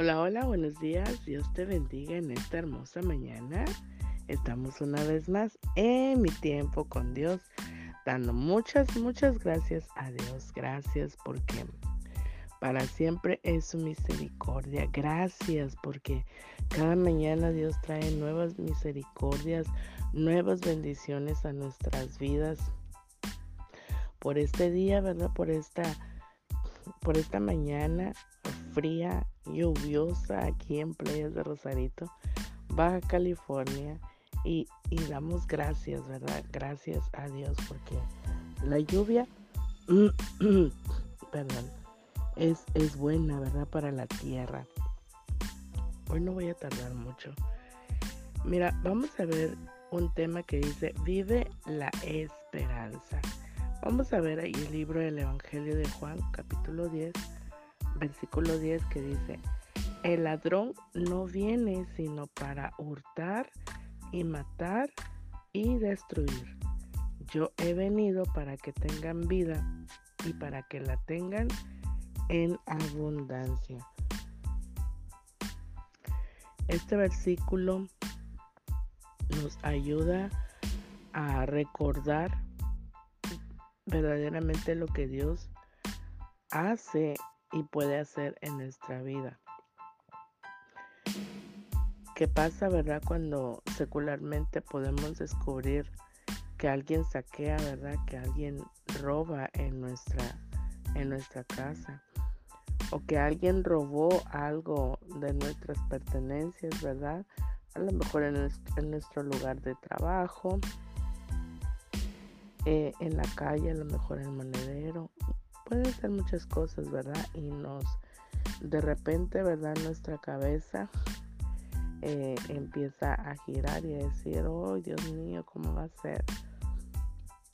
Hola, hola, buenos días. Dios te bendiga en esta hermosa mañana. Estamos una vez más en mi tiempo con Dios, dando muchas, muchas gracias a Dios. Gracias porque para siempre es su misericordia. Gracias porque cada mañana Dios trae nuevas misericordias, nuevas bendiciones a nuestras vidas. Por este día, ¿verdad? Por esta, por esta mañana fría, lluviosa aquí en Playas de Rosarito, Baja California. Y, damos gracias, ¿verdad? Gracias a Dios porque la lluvia, perdón, es, es buena, ¿verdad? Para la tierra. Hoy no voy a tardar mucho. Mira, vamos a ver un tema que dice, vive la esperanza. Vamos a ver ahí el libro del Evangelio de Juan, capítulo 10, versículo 10 que dice, el ladrón no viene sino para hurtar y matar y destruir. Yo he venido para que tengan vida y para que la tengan en abundancia. Este versículo nos ayuda a recordar verdaderamente lo que Dios hace y puede hacer en nuestra vida. ¿Qué pasa, verdad? Cuando secularmente podemos descubrir que alguien saquea, ¿verdad? Que alguien roba en nuestra, en nuestra casa. O que alguien robó algo de nuestras pertenencias, ¿verdad? A lo mejor en nuestro, lugar de trabajo, eh, en la calle, a lo mejor en el monedero, pueden ser muchas cosas, ¿verdad? Y nos, de repente, ¿verdad? Nuestra cabeza eh, empieza a girar y a decir, oh Dios mío, ¿cómo va a ser?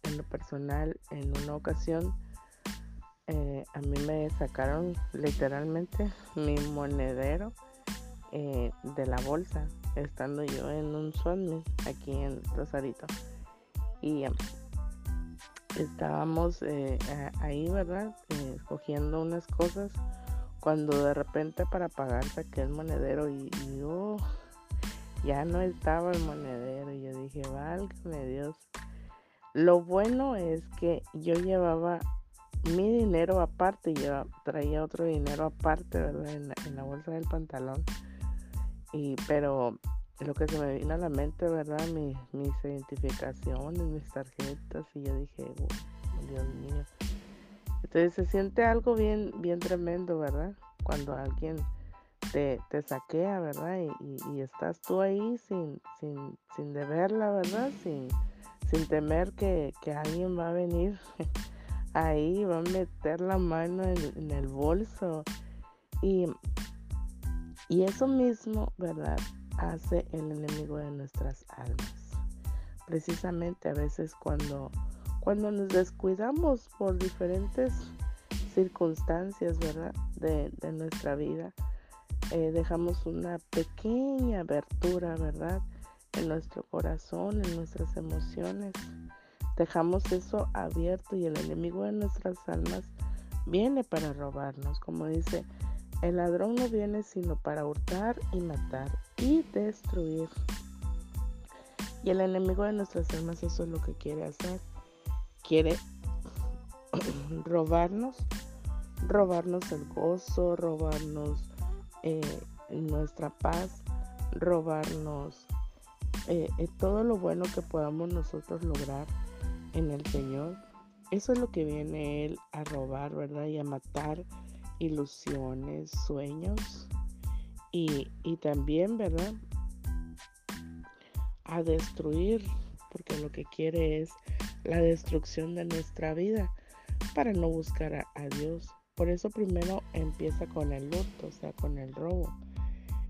En lo personal, en una ocasión, eh, a mí me sacaron literalmente mi monedero eh, de la bolsa, estando yo en un sueño aquí en Rosarito. Y estábamos eh, ahí, ¿verdad? Eh, escogiendo unas cosas cuando de repente para pagar saqué el monedero y, yo ya no estaba el monedero y yo dije, válgame Dios. Lo bueno es que yo llevaba mi dinero aparte, yo traía otro dinero aparte, ¿verdad? En la bolsa del pantalón. Y, pero lo que se me vino a la mente, ¿verdad? mis identificaciones, mis tarjetas y yo dije, Dios mío. Entonces se siente algo bien, bien tremendo, ¿verdad? Cuando alguien te, te saquea, ¿verdad? Y, estás tú ahí sin, sin, sin deberla, ¿verdad? Sin, sin temer que, alguien va a venir ahí, va a meter la mano en, en el bolso. Y, y eso mismo, ¿verdad? Hace el enemigo de nuestras almas. Precisamente a veces cuando, cuando nos descuidamos por diferentes circunstancias, ¿verdad? De, nuestra vida, eh, dejamos una pequeña abertura, ¿verdad? En nuestro corazón, en nuestras emociones. Dejamos eso abierto y el enemigo de nuestras almas viene para robarnos, como dice el ladrón no viene sino para hurtar y matar y destruir. Y el enemigo de nuestras almas eso es lo que quiere hacer. Quiere robarnos, robarnos el gozo, robarnos eh, nuestra paz, robarnos eh, eh, todo lo bueno que podamos nosotros lograr en el Señor. Eso es lo que viene Él a robar, ¿verdad? Y a matar ilusiones, sueños y, también, ¿verdad? A destruir, porque lo que quiere es la destrucción de nuestra vida para no buscar a, Dios. Por eso primero empieza con el luto, o sea, con el robo.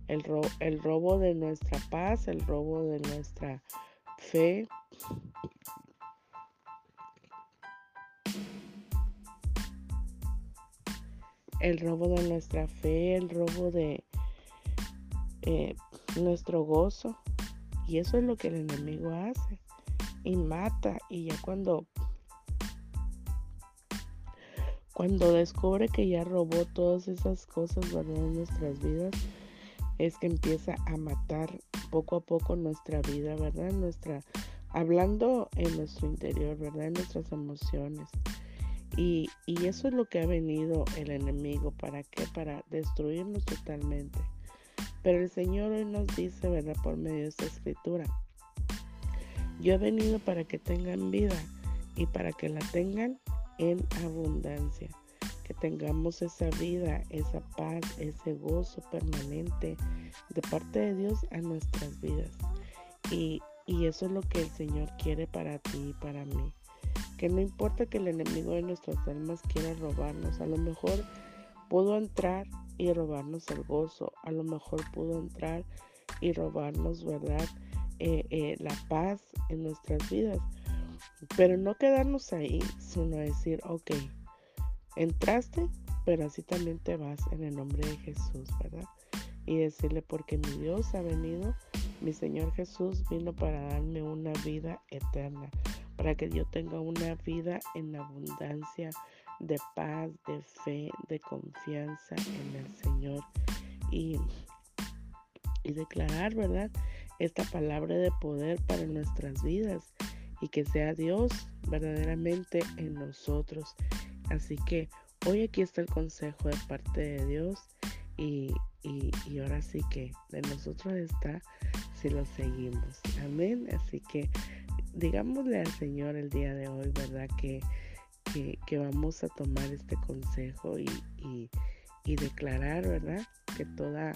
El, el robo de nuestra paz, el robo de nuestra fe, el robo de nuestra fe, el robo de eh, nuestro gozo. Y eso es lo que el enemigo hace. Y mata. Y ya cuando, Cuando descubre que ya robó todas esas cosas, ¿verdad? En nuestras vidas, es que empieza a matar poco a poco nuestra vida, ¿verdad? Nuestra, hablando en nuestro interior, ¿verdad? En nuestras emociones. Y, y eso es lo que ha venido el enemigo. ¿Para qué? Para destruirnos totalmente. Pero el Señor hoy nos dice, ¿verdad? Por medio de esta escritura. Yo he venido para que tengan vida y para que la tengan en abundancia. Que tengamos esa vida, esa paz, ese gozo permanente de parte de Dios a nuestras vidas. Y, y eso es lo que el Señor quiere para ti y para mí. Que no importa que el enemigo de nuestras almas quiera robarnos, a lo mejor pudo entrar y robarnos el gozo. A lo mejor pudo entrar y robarnos, ¿verdad? Eh, eh, la paz en nuestras vidas. Pero no quedarnos ahí, sino decir, ok, entraste, pero así también te vas en el nombre de Jesús, ¿verdad? Y decirle, porque mi Dios ha venido, mi Señor Jesús vino para darme una vida eterna, para que yo tenga una vida en abundancia, de paz, de fe, de confianza en el Señor y, y declarar, ¿verdad? Esta palabra de poder para nuestras vidas y que sea Dios verdaderamente en nosotros. Así que hoy aquí está el consejo de parte de Dios y, y, y, ahora sí que de nosotros está si lo seguimos. Amén. Así que digámosle al Señor el día de hoy, ¿verdad? Que que, vamos a tomar este consejo y, declarar, ¿verdad? Que toda,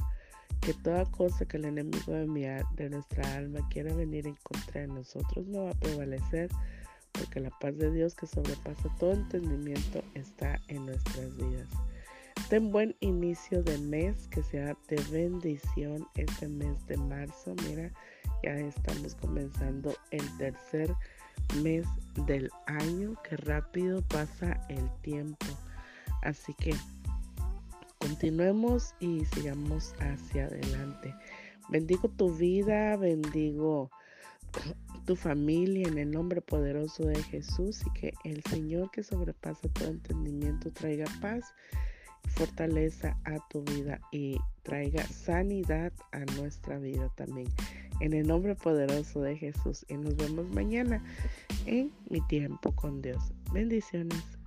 que toda cosa que el enemigo de, mi, de nuestra alma quiera venir en contra de nosotros no va a prevalecer, porque la paz de Dios que sobrepasa todo entendimiento está en nuestras vidas. Ten buen inicio de mes, que sea de bendición este mes de marzo. Mira, ya estamos comenzando el tercer mes del año, que rápido pasa el tiempo. Así que continuemos y sigamos hacia adelante. Bendigo tu vida, bendigo tu familia en el nombre poderoso de Jesús y que el Señor que sobrepasa todo entendimiento traiga paz, fortaleza a tu vida y traiga sanidad a nuestra vida también. En el nombre poderoso de Jesús. Y nos vemos mañana en mi tiempo con Dios. Bendiciones.